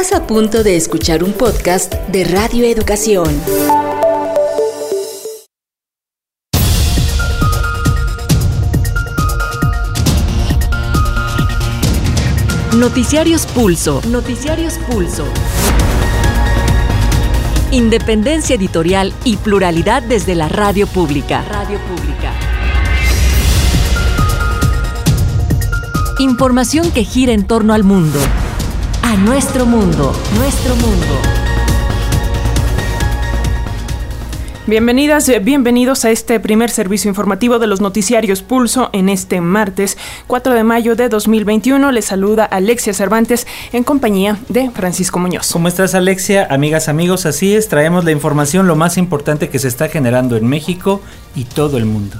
Estás a punto de escuchar un podcast de Radio Educación. Noticiarios Pulso. Noticiarios Pulso. Independencia editorial y pluralidad desde la radio pública. Radio pública. Información que gira en torno al mundo. A nuestro mundo. Nuestro mundo. Bienvenidas, bienvenidos a este primer servicio informativo de los noticiarios Pulso en este martes 4 de mayo de 2021. Les saluda Alexia Cervantes en compañía de Francisco Muñoz. ¿Cómo estás Alexia? Amigas, amigos, así es, traemos la información lo más importante que se está generando en México y todo el mundo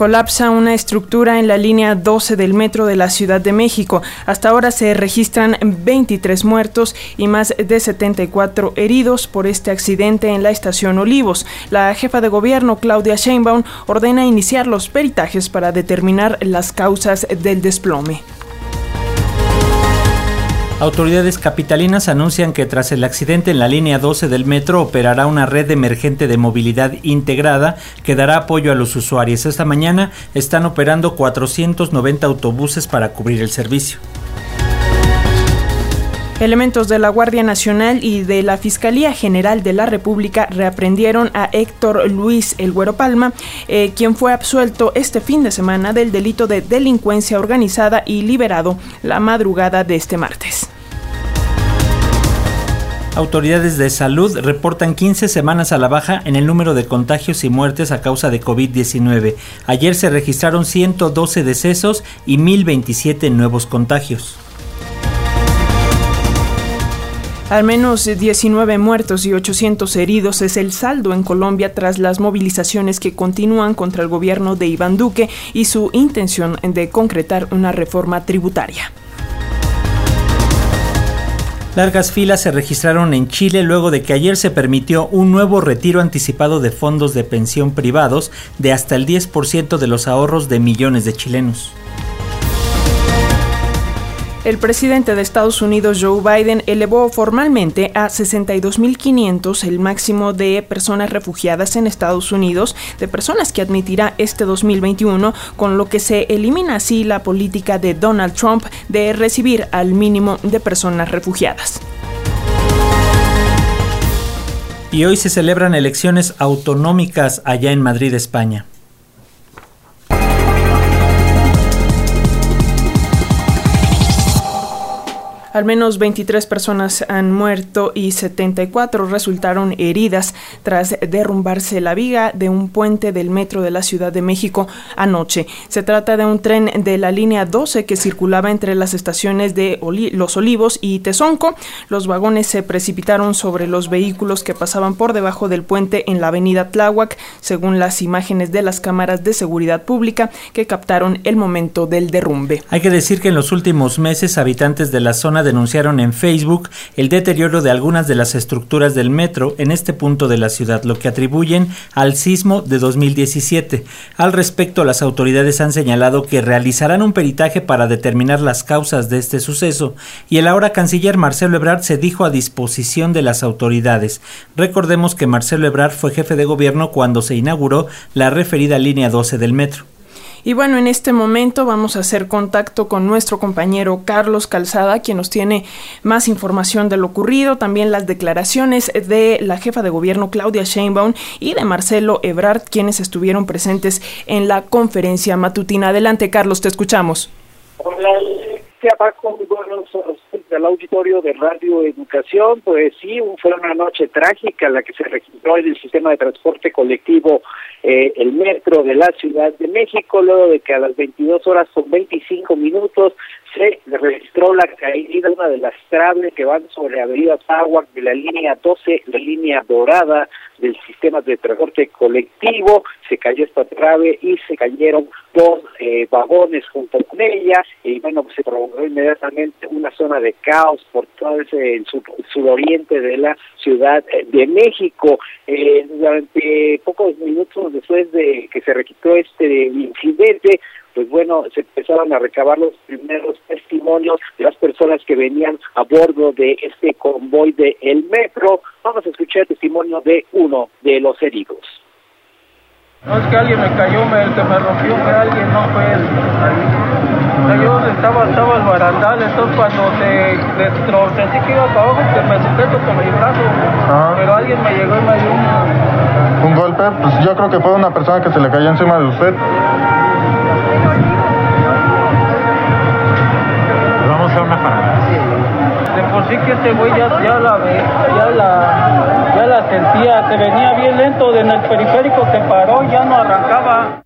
colapsa una estructura en la línea 12 del metro de la Ciudad de México. Hasta ahora se registran 23 muertos y más de 74 heridos por este accidente en la estación Olivos. La jefa de gobierno, Claudia Sheinbaum, ordena iniciar los peritajes para determinar las causas del desplome. Autoridades capitalinas anuncian que tras el accidente en la línea 12 del metro operará una red emergente de movilidad integrada que dará apoyo a los usuarios. Esta mañana están operando 490 autobuses para cubrir el servicio. Elementos de la Guardia Nacional y de la Fiscalía General de la República reaprendieron a Héctor Luis El Güero Palma, eh, quien fue absuelto este fin de semana del delito de delincuencia organizada y liberado la madrugada de este martes. Autoridades de salud reportan 15 semanas a la baja en el número de contagios y muertes a causa de COVID-19. Ayer se registraron 112 decesos y 1.027 nuevos contagios. Al menos 19 muertos y 800 heridos es el saldo en Colombia tras las movilizaciones que continúan contra el gobierno de Iván Duque y su intención de concretar una reforma tributaria. Largas filas se registraron en Chile luego de que ayer se permitió un nuevo retiro anticipado de fondos de pensión privados de hasta el 10% de los ahorros de millones de chilenos. El presidente de Estados Unidos, Joe Biden, elevó formalmente a 62.500 el máximo de personas refugiadas en Estados Unidos, de personas que admitirá este 2021, con lo que se elimina así la política de Donald Trump de recibir al mínimo de personas refugiadas. Y hoy se celebran elecciones autonómicas allá en Madrid, España. Al menos 23 personas han muerto y 74 resultaron heridas tras derrumbarse la viga de un puente del metro de la Ciudad de México anoche. Se trata de un tren de la línea 12 que circulaba entre las estaciones de Los Olivos y Tezonco. Los vagones se precipitaron sobre los vehículos que pasaban por debajo del puente en la avenida Tláhuac, según las imágenes de las cámaras de seguridad pública que captaron el momento del derrumbe. Hay que decir que en los últimos meses habitantes de la zona denunciaron en Facebook el deterioro de algunas de las estructuras del metro en este punto de la ciudad, lo que atribuyen al sismo de 2017. Al respecto, las autoridades han señalado que realizarán un peritaje para determinar las causas de este suceso y el ahora canciller Marcelo Ebrard se dijo a disposición de las autoridades. Recordemos que Marcelo Ebrard fue jefe de gobierno cuando se inauguró la referida línea 12 del metro. Y bueno, en este momento vamos a hacer contacto con nuestro compañero Carlos Calzada, quien nos tiene más información de lo ocurrido, también las declaraciones de la jefa de gobierno Claudia Sheinbaum y de Marcelo Ebrard, quienes estuvieron presentes en la conferencia matutina. Adelante, Carlos, te escuchamos. Hola, muy buenos del auditorio de Radio Educación. Pues sí, fue una noche trágica la que se registró en el sistema de transporte colectivo eh, el metro de la Ciudad de México, luego de que a las 22 horas con 25 minutos se registró la caída de una de las traves que van sobre Avenida Power de la línea 12, la línea dorada del sistema de transporte colectivo, se cayó esta trave y se cayeron dos eh, vagones junto con ella y bueno, pues se provocó inmediatamente una zona de caos por todo ese el suroriente de la Ciudad de México. Eh, durante pocos minutos después de que se registró este incidente, pues bueno, se empezaron a recabar los primeros testimonios de las personas que venían a bordo de este convoy de el metro. Vamos a escuchar el testimonio de uno de los heridos. No es que alguien me cayó, me, que me rompió, fue alguien, no fue él. yo estaba, estaba el barandal, entonces cuando se dentro, sentí que iba para abajo, que me sujeto con mi brazo, ah. pero alguien me llegó y me dio un... ¿Un golpe? Pues yo creo que fue una persona que se le cayó encima de usted. De por sí que este güey ya, la ve, ya la, ya la sentía, se venía bien lento en el periférico, se paró, ya no arrancaba.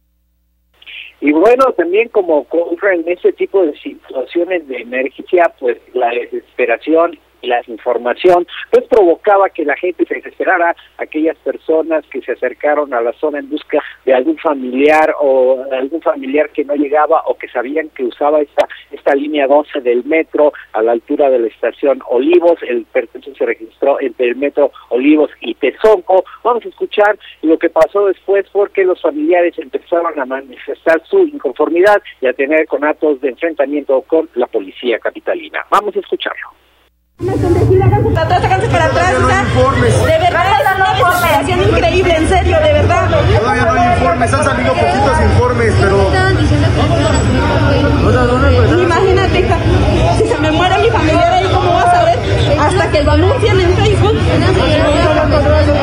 Y bueno, también como ocurre en ese tipo de situaciones de emergencia, pues la desesperación la información, pues provocaba que la gente se desesperara, aquellas personas que se acercaron a la zona en busca de algún familiar o algún familiar que no llegaba o que sabían que usaba esta esta línea 12 del metro a la altura de la estación Olivos, el pertenece se registró entre el metro Olivos y Tezonco. Vamos a escuchar lo que pasó después porque los familiares empezaron a manifestar su inconformidad y a tener conatos de enfrentamiento con la policía capitalina. Vamos a escucharlo. Para atrás, de verdad es una increíble, en serio, de verdad. Todavía no hay informes, han salido poquitos informes, pero... Imagínate, hija, si se me muere mi familiar ahí, ¿cómo vas a ver? Hasta que lo anuncien en Facebook.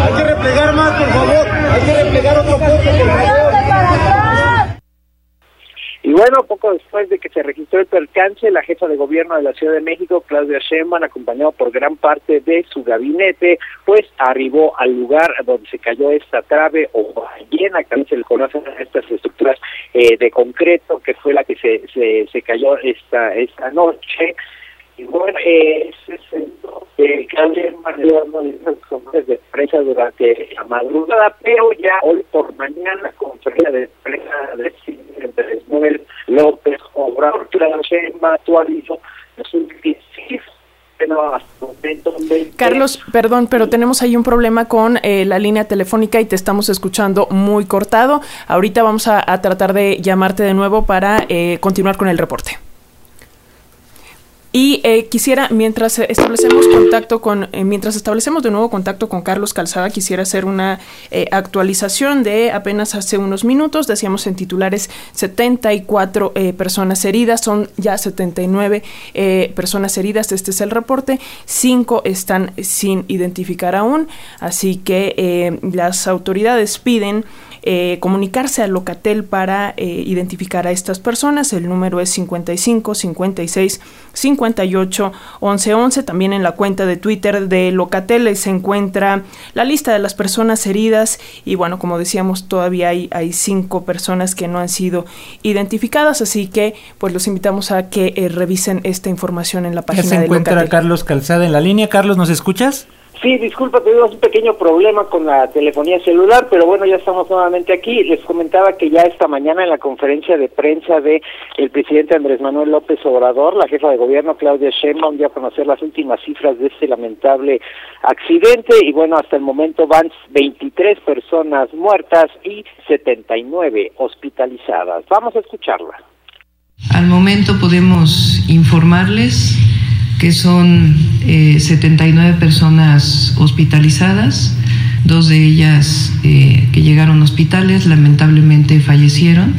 Hay que replegar más, por favor. Hay que replegar otro poco, por favor. Y bueno, poco después de que se registró el percance, la jefa de gobierno de la Ciudad de México, Claudia Sheinbaum, acompañado por gran parte de su gabinete, pues arribó al lugar donde se cayó esta trave o llena, que se le conocen estas estructuras eh, de concreto, que fue la que se, se, se cayó esta, esta noche. Y bueno, eh, se sentó eh, Claudia de prensa durante la madrugada, pero ya hoy por mañana, conferencia de prensa de Andrés Manuel López Obrador, Claudia actualizó su Carlos, perdón, pero tenemos ahí un problema con eh, la línea telefónica y te estamos escuchando muy cortado. Ahorita vamos a, a tratar de llamarte de nuevo para eh, continuar con el reporte. Y eh, quisiera, mientras establecemos contacto con, eh, mientras establecemos de nuevo contacto con Carlos Calzada, quisiera hacer una eh, actualización de apenas hace unos minutos. Decíamos en titulares 74 personas heridas, son ya 79 personas heridas. Este es el reporte. Cinco están sin identificar aún, así que las autoridades piden eh, comunicarse al Locatel para eh, identificar a estas personas. El número es 55 56 58 11 11. También en la cuenta de Twitter de Locatel se encuentra la lista de las personas heridas y bueno, como decíamos, todavía hay, hay cinco personas que no han sido identificadas, así que pues los invitamos a que eh, revisen esta información en la página de Locatel. Se encuentra Carlos Calzada en la línea. Carlos, ¿nos escuchas? Sí, disculpa, tuvimos un pequeño problema con la telefonía celular, pero bueno, ya estamos nuevamente aquí. Les comentaba que ya esta mañana en la conferencia de prensa de el presidente Andrés Manuel López Obrador, la jefa de gobierno Claudia Sheinbaum dio a conocer las últimas cifras de este lamentable accidente y bueno, hasta el momento van 23 personas muertas y 79 hospitalizadas. Vamos a escucharla. Al momento podemos informarles que son 79 eh, personas hospitalizadas, dos de ellas eh, que llegaron a hospitales lamentablemente fallecieron.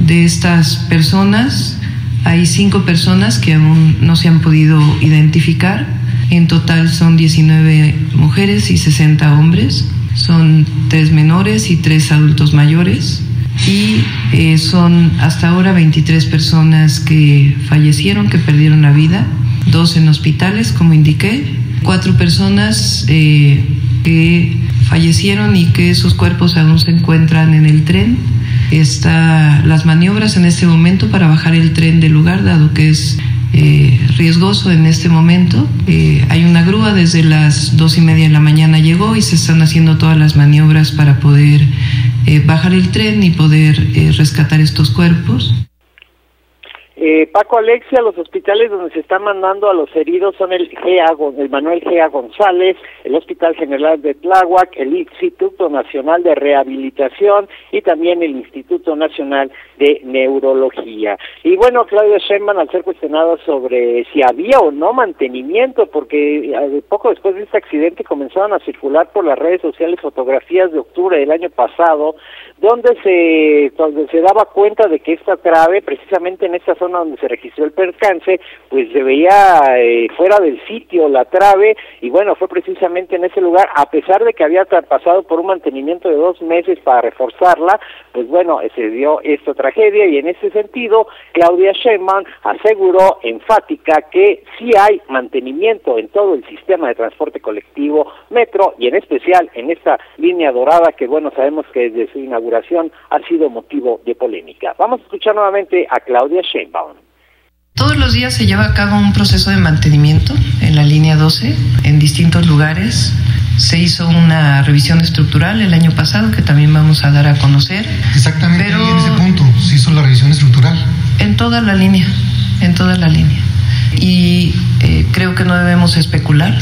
De estas personas hay cinco personas que aún no se han podido identificar. En total son 19 mujeres y 60 hombres. Son tres menores y tres adultos mayores. Y eh, son hasta ahora 23 personas que fallecieron, que perdieron la vida dos en hospitales, como indiqué, cuatro personas eh, que fallecieron y que sus cuerpos aún se encuentran en el tren. Está las maniobras en este momento para bajar el tren del lugar, dado que es eh, riesgoso en este momento. Eh, hay una grúa desde las dos y media de la mañana llegó y se están haciendo todas las maniobras para poder bajar el tren y poder rescatar estos cuerpos. Eh, Paco Alexia, los hospitales donde se están mandando a los heridos son el, GA, el Manuel Gea González, el Hospital General de Tláhuac, el Instituto Nacional de Rehabilitación y también el Instituto Nacional de Neurología. Y bueno, Claudia Sheinbaum, al ser cuestionada sobre si había o no mantenimiento, porque eh, poco después de este accidente comenzaron a circular por las redes sociales fotografías de octubre del año pasado, donde se, donde se daba cuenta de que esta trave, precisamente en esta zona donde se registró el percance, pues se veía eh, fuera del sitio la trave y bueno, fue precisamente en ese lugar, a pesar de que había pasado por un mantenimiento de dos meses para reforzarla, pues bueno, se dio esta tragedia y en ese sentido Claudia Sheinbaum aseguró enfática que sí hay mantenimiento en todo el sistema de transporte colectivo metro y en especial en esta línea dorada que bueno, sabemos que desde su inauguración ha sido motivo de polémica. Vamos a escuchar nuevamente a Claudia Sheinbaum. Todos los días se lleva a cabo un proceso de mantenimiento en la línea 12 en distintos lugares. Se hizo una revisión estructural el año pasado que también vamos a dar a conocer. Exactamente pero en ese punto se hizo la revisión estructural. En toda la línea, en toda la línea. Y eh, creo que no debemos especular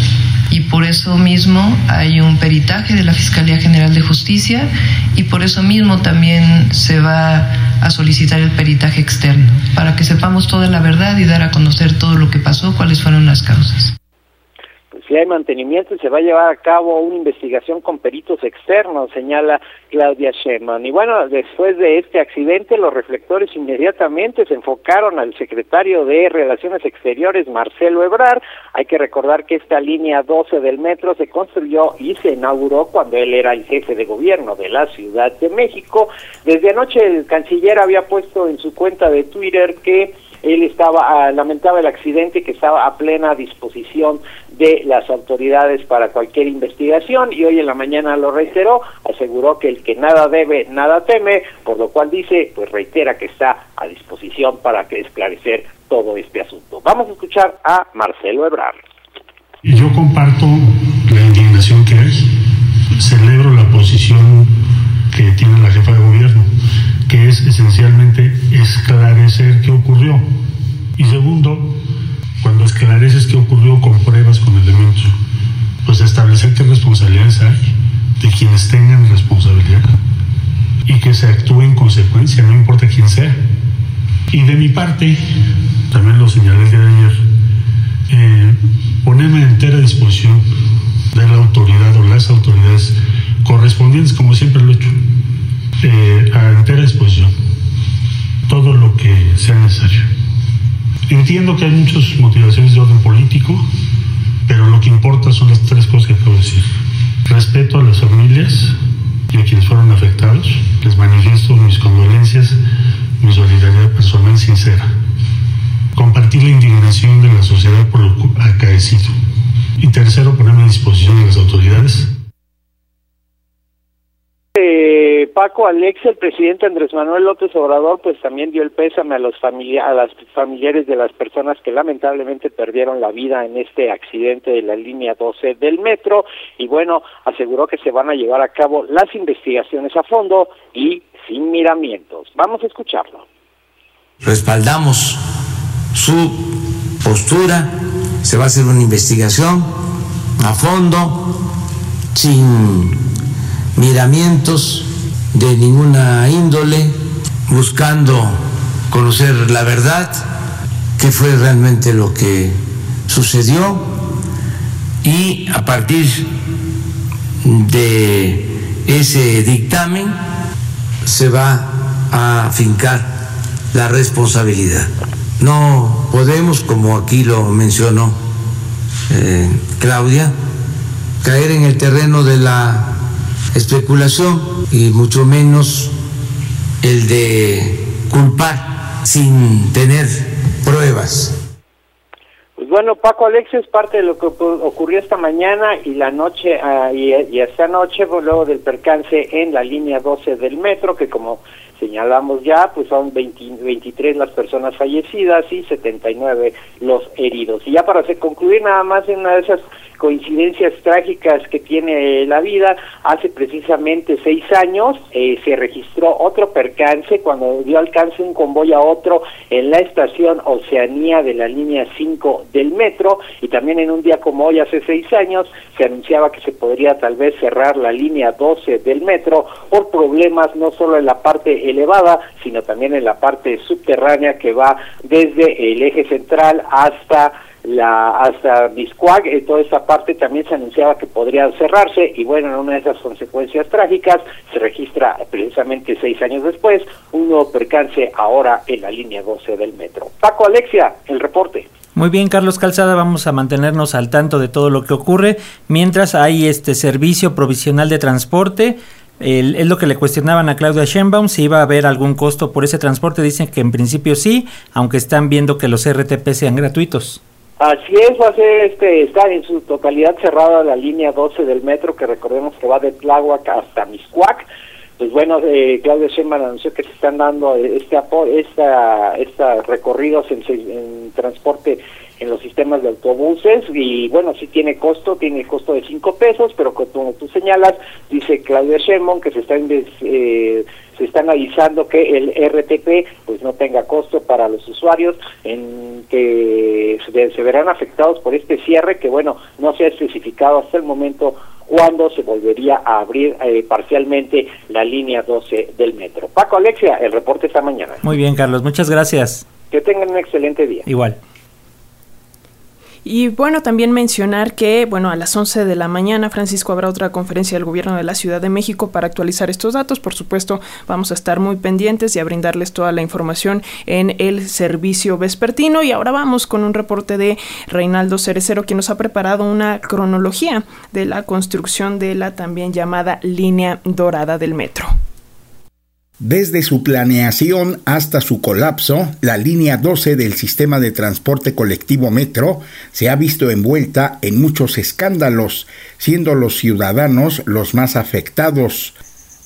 y por eso mismo hay un peritaje de la Fiscalía General de Justicia y por eso mismo también se va a solicitar el peritaje externo para que sepamos toda la verdad y dar a conocer todo lo que pasó, cuáles fueron las causas si hay mantenimiento y se va a llevar a cabo una investigación con peritos externos, señala Claudia Sheinbaum. Y bueno, después de este accidente, los reflectores inmediatamente se enfocaron al secretario de Relaciones Exteriores, Marcelo Ebrar. Hay que recordar que esta línea 12 del metro se construyó y se inauguró cuando él era el jefe de gobierno de la Ciudad de México. Desde anoche el canciller había puesto en su cuenta de Twitter que él estaba, ah, lamentaba el accidente que estaba a plena disposición de las autoridades para cualquier investigación y hoy en la mañana lo reiteró, aseguró que el que nada debe, nada teme, por lo cual dice, pues reitera que está a disposición para que esclarecer todo este asunto. Vamos a escuchar a Marcelo Ebrard. Y yo comparto la indignación que hay, celebro la posición que tiene la jefa de gobierno, que es esencialmente esclarecer qué ocurrió. Y segundo, cuando esclareces qué ocurrió con pruebas, con elementos, pues establecer qué responsabilidades hay de quienes tengan responsabilidad y que se actúe en consecuencia, no importa quién sea. Y de mi parte, también lo señalé el de ayer, eh, ponerme a entera disposición de la autoridad o las autoridades correspondientes, como siempre lo he hecho, eh, a entera disposición, todo lo que sea necesario. Entiendo que hay muchas motivaciones de orden político, pero lo que importa son las tres cosas que acabo de decir. Respeto a las familias y a quienes fueron afectados. Les manifiesto mis condolencias, mi solidaridad personal sincera. Compartir la indignación de la sociedad por lo acaecido. Y tercero, ponerme a disposición de las autoridades eh, Paco Alex, el presidente Andrés Manuel López Obrador, pues también dio el pésame a los familia a las familiares de las personas que lamentablemente perdieron la vida en este accidente de la línea 12 del metro y bueno, aseguró que se van a llevar a cabo las investigaciones a fondo y sin miramientos. Vamos a escucharlo. Respaldamos su postura, se va a hacer una investigación a fondo sin miramientos de ninguna índole, buscando conocer la verdad, qué fue realmente lo que sucedió y a partir de ese dictamen se va a fincar la responsabilidad. No podemos, como aquí lo mencionó eh, Claudia, caer en el terreno de la especulación y mucho menos el de culpar sin tener pruebas. Pues bueno, Paco Alexis es parte de lo que ocurrió esta mañana y la noche uh, y, y, esta noche, pues, luego del percance en la línea 12 del metro, que como señalamos ya, pues son 23 las personas fallecidas y 79 los heridos. Y ya para concluir nada más en una de esas coincidencias trágicas que tiene la vida. Hace precisamente seis años eh, se registró otro percance cuando dio alcance un convoy a otro en la estación Oceanía de la línea 5 del metro y también en un día como hoy hace seis años se anunciaba que se podría tal vez cerrar la línea 12 del metro por problemas no solo en la parte elevada sino también en la parte subterránea que va desde el eje central hasta la hasta eh, toda esa parte también se anunciaba que podría cerrarse y bueno, en una de esas consecuencias trágicas se registra precisamente seis años después un nuevo percance ahora en la línea 12 del metro. Paco Alexia, el reporte. Muy bien, Carlos Calzada, vamos a mantenernos al tanto de todo lo que ocurre mientras hay este servicio provisional de transporte. Es lo que le cuestionaban a Claudia Sheinbaum si iba a haber algún costo por ese transporte. Dicen que en principio sí, aunque están viendo que los RTP sean gratuitos. Así es, va a ser este, está en su totalidad cerrada la línea 12 del metro, que recordemos que va de Tláhuac hasta Miscuac. Pues bueno, eh, Claudia Sheinbaum anunció que se están dando este esta, esta recorridos en, en transporte en los sistemas de autobuses y bueno, sí tiene costo, tiene costo de 5 pesos, pero como tú señalas, dice Claudia Sheinbaum que se está eh, se está analizando que el RTP pues no tenga costo para los usuarios en que se, verán afectados por este cierre que bueno, no se ha especificado hasta el momento cuándo se volvería a abrir eh, parcialmente la línea 12 del metro. Paco Alexia, el reporte esta mañana. Muy bien, Carlos, muchas gracias. Que tengan un excelente día. Igual. Y bueno, también mencionar que, bueno, a las 11 de la mañana, Francisco, habrá otra conferencia del gobierno de la Ciudad de México para actualizar estos datos. Por supuesto, vamos a estar muy pendientes y a brindarles toda la información en el servicio vespertino. Y ahora vamos con un reporte de Reinaldo Cerecero, quien nos ha preparado una cronología de la construcción de la también llamada línea dorada del metro. Desde su planeación hasta su colapso, la línea 12 del sistema de transporte colectivo Metro se ha visto envuelta en muchos escándalos, siendo los ciudadanos los más afectados.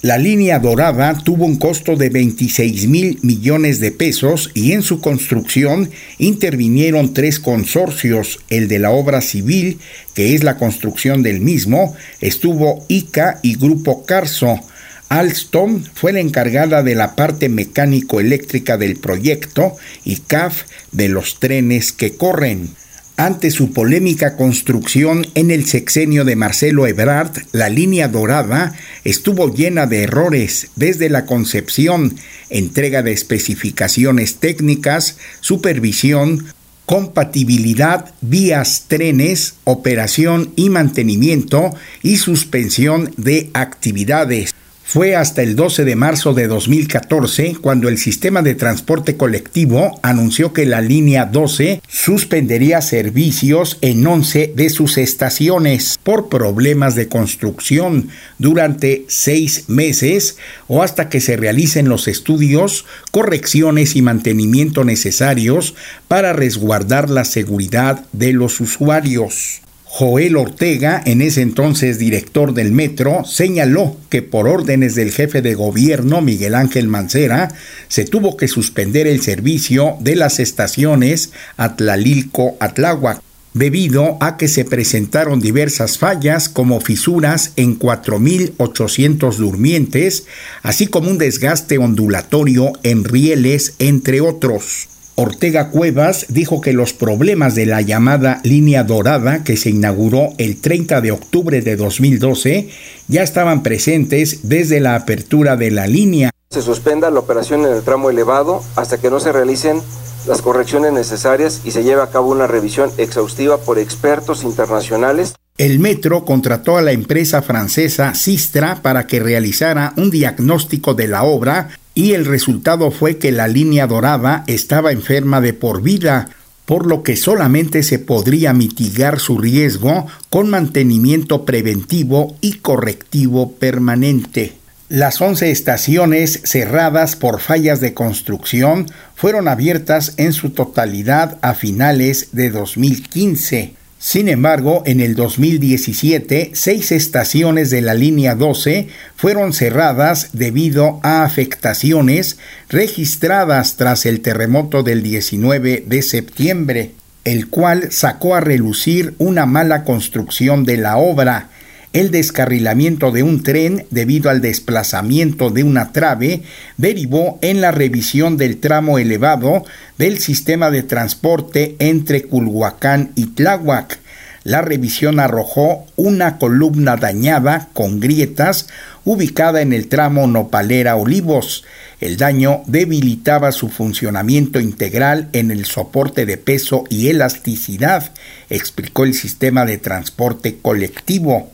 La línea dorada tuvo un costo de 26 mil millones de pesos y en su construcción intervinieron tres consorcios. El de la obra civil, que es la construcción del mismo, estuvo ICA y Grupo Carso. Alstom fue la encargada de la parte mecánico-eléctrica del proyecto y CAF de los trenes que corren. Ante su polémica construcción en el sexenio de Marcelo Ebrard, la línea dorada estuvo llena de errores desde la concepción, entrega de especificaciones técnicas, supervisión, compatibilidad, vías, trenes, operación y mantenimiento y suspensión de actividades. Fue hasta el 12 de marzo de 2014 cuando el sistema de transporte colectivo anunció que la línea 12 suspendería servicios en 11 de sus estaciones por problemas de construcción durante seis meses o hasta que se realicen los estudios, correcciones y mantenimiento necesarios para resguardar la seguridad de los usuarios. Joel Ortega, en ese entonces director del metro, señaló que por órdenes del jefe de gobierno Miguel Ángel Mancera se tuvo que suspender el servicio de las estaciones Atlalilco-Atláhuac debido a que se presentaron diversas fallas como fisuras en 4.800 durmientes, así como un desgaste ondulatorio en rieles, entre otros. Ortega Cuevas dijo que los problemas de la llamada línea dorada que se inauguró el 30 de octubre de 2012 ya estaban presentes desde la apertura de la línea. Se suspenda la operación en el tramo elevado hasta que no se realicen las correcciones necesarias y se lleve a cabo una revisión exhaustiva por expertos internacionales. El metro contrató a la empresa francesa Sistra para que realizara un diagnóstico de la obra y el resultado fue que la línea dorada estaba enferma de por vida, por lo que solamente se podría mitigar su riesgo con mantenimiento preventivo y correctivo permanente. Las 11 estaciones cerradas por fallas de construcción fueron abiertas en su totalidad a finales de 2015. Sin embargo, en el 2017, seis estaciones de la línea 12 fueron cerradas debido a afectaciones registradas tras el terremoto del 19 de septiembre, el cual sacó a relucir una mala construcción de la obra, el descarrilamiento de un tren debido al desplazamiento de una trave derivó en la revisión del tramo elevado del sistema de transporte entre Culhuacán y Tláhuac. La revisión arrojó una columna dañada con grietas ubicada en el tramo Nopalera Olivos. El daño debilitaba su funcionamiento integral en el soporte de peso y elasticidad, explicó el sistema de transporte colectivo.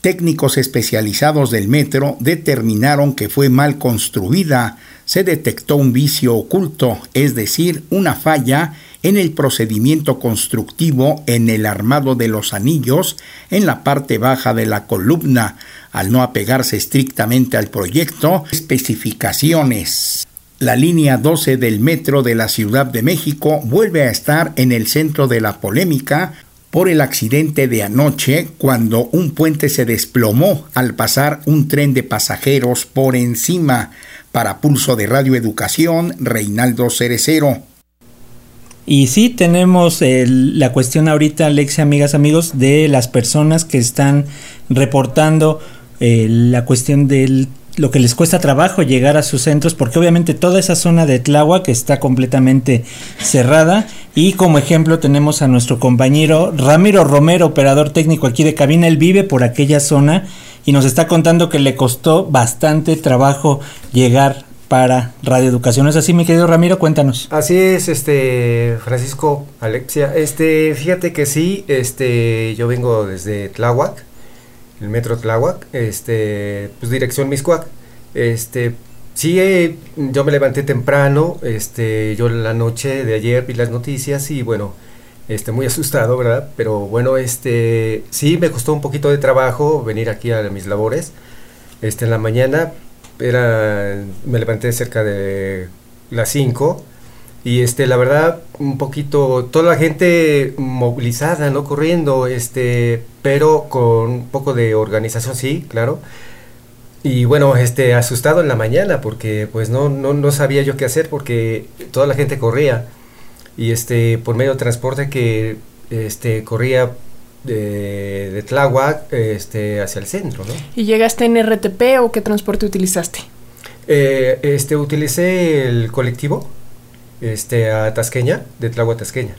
Técnicos especializados del metro determinaron que fue mal construida, se detectó un vicio oculto, es decir, una falla en el procedimiento constructivo en el armado de los anillos en la parte baja de la columna, al no apegarse estrictamente al proyecto, especificaciones. La línea 12 del metro de la Ciudad de México vuelve a estar en el centro de la polémica por el accidente de anoche cuando un puente se desplomó al pasar un tren de pasajeros por encima. Para Pulso de Radio Educación, Reinaldo Cerecero. Y sí, tenemos la cuestión ahorita, Alexia, amigas, amigos, de las personas que están reportando eh, la cuestión del lo que les cuesta trabajo llegar a sus centros, porque obviamente toda esa zona de que está completamente cerrada. Y como ejemplo tenemos a nuestro compañero Ramiro Romero, operador técnico aquí de cabina. Él vive por aquella zona y nos está contando que le costó bastante trabajo llegar para Radio Educación. ¿Es así, mi querido Ramiro? Cuéntanos. Así es, este Francisco, Alexia. Este, fíjate que sí, este, yo vengo desde Tláhuac el metro Tláhuac, este, pues dirección Miscuac. Este, sí, eh, yo me levanté temprano, este, yo la noche de ayer vi las noticias y bueno, este, muy asustado, ¿verdad? Pero bueno, este, sí me costó un poquito de trabajo venir aquí a mis labores. Este, en la mañana era, me levanté cerca de las 5 y este la verdad un poquito toda la gente movilizada no corriendo este pero con un poco de organización sí claro y bueno este asustado en la mañana porque pues no no, no sabía yo qué hacer porque toda la gente corría y este por medio de transporte que este corría de, de Tláhuac este, hacia el centro, ¿no? ¿Y llegaste en RTP o qué transporte utilizaste? Eh, este, utilicé el colectivo, este, a Tasqueña, de Tláhuac Tasqueña.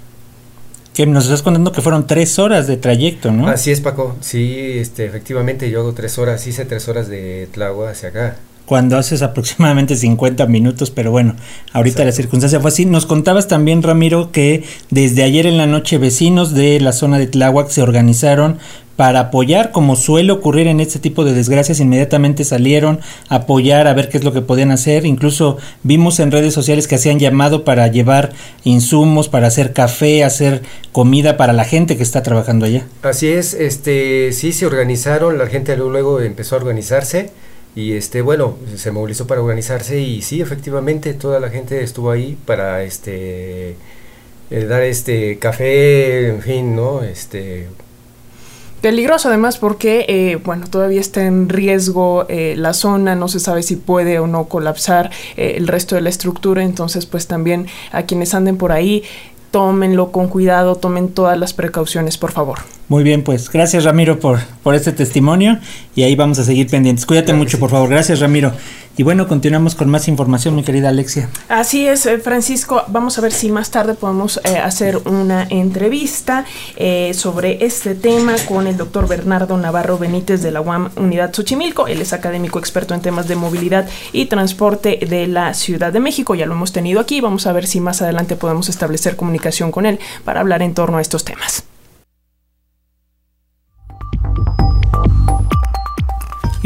Que nos estás contando que fueron tres horas de trayecto, ¿no? Así es, Paco. Sí, este, efectivamente yo hago tres horas, hice tres horas de Tláhuac hacia acá cuando haces aproximadamente 50 minutos, pero bueno, ahorita la circunstancia fue así. Nos contabas también, Ramiro, que desde ayer en la noche vecinos de la zona de Tláhuac se organizaron para apoyar, como suele ocurrir en este tipo de desgracias, inmediatamente salieron a apoyar, a ver qué es lo que podían hacer. Incluso vimos en redes sociales que hacían llamado para llevar insumos, para hacer café, hacer comida para la gente que está trabajando allá. Así es, este, sí se organizaron, la gente luego empezó a organizarse y este bueno se movilizó para organizarse y sí efectivamente toda la gente estuvo ahí para este eh, dar este café en fin no este Peligroso además porque, eh, bueno, todavía está en riesgo eh, la zona, no se sabe si puede o no colapsar eh, el resto de la estructura, entonces pues también a quienes anden por ahí, tómenlo con cuidado, tomen todas las precauciones, por favor. Muy bien, pues gracias Ramiro por, por este testimonio y ahí vamos a seguir pendientes. Cuídate mucho, por favor. Gracias Ramiro. Y bueno, continuamos con más información, mi querida Alexia. Así es, eh, Francisco. Vamos a ver si más tarde podemos eh, hacer una entrevista eh, sobre este tema con el doctor Bernardo Navarro Benítez de la UAM Unidad Xochimilco. Él es académico experto en temas de movilidad y transporte de la Ciudad de México. Ya lo hemos tenido aquí. Vamos a ver si más adelante podemos establecer comunicación con él para hablar en torno a estos temas.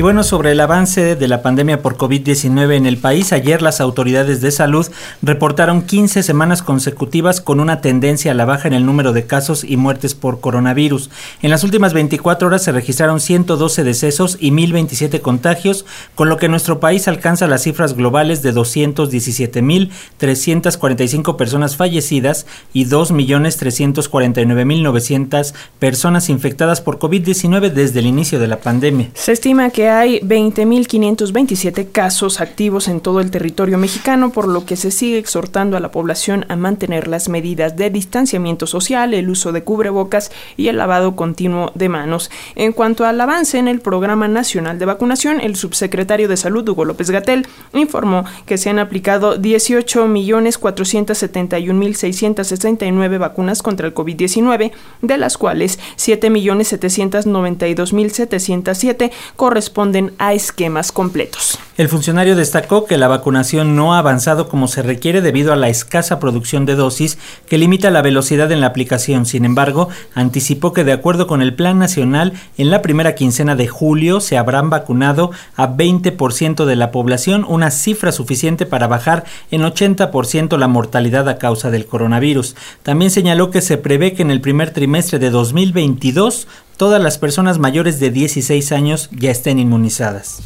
Y bueno, sobre el avance de la pandemia por COVID-19 en el país, ayer las autoridades de salud reportaron 15 semanas consecutivas con una tendencia a la baja en el número de casos y muertes por coronavirus. En las últimas 24 horas se registraron 112 decesos y 1027 contagios, con lo que nuestro país alcanza las cifras globales de 217.345 personas fallecidas y 2.349.900 personas infectadas por COVID-19 desde el inicio de la pandemia. Se estima que hay 20.527 casos activos en todo el territorio mexicano, por lo que se sigue exhortando a la población a mantener las medidas de distanciamiento social, el uso de cubrebocas y el lavado continuo de manos. En cuanto al avance en el Programa Nacional de Vacunación, el subsecretario de Salud, Hugo López Gatel, informó que se han aplicado 18.471.669 vacunas contra el COVID-19, de las cuales 7.792.707 corresponden a esquemas completos. El funcionario destacó que la vacunación no ha avanzado como se requiere debido a la escasa producción de dosis que limita la velocidad en la aplicación. Sin embargo, anticipó que de acuerdo con el Plan Nacional, en la primera quincena de julio se habrán vacunado a 20% de la población, una cifra suficiente para bajar en 80% la mortalidad a causa del coronavirus. También señaló que se prevé que en el primer trimestre de 2022 todas las personas mayores de 16 años ya estén inmunizadas.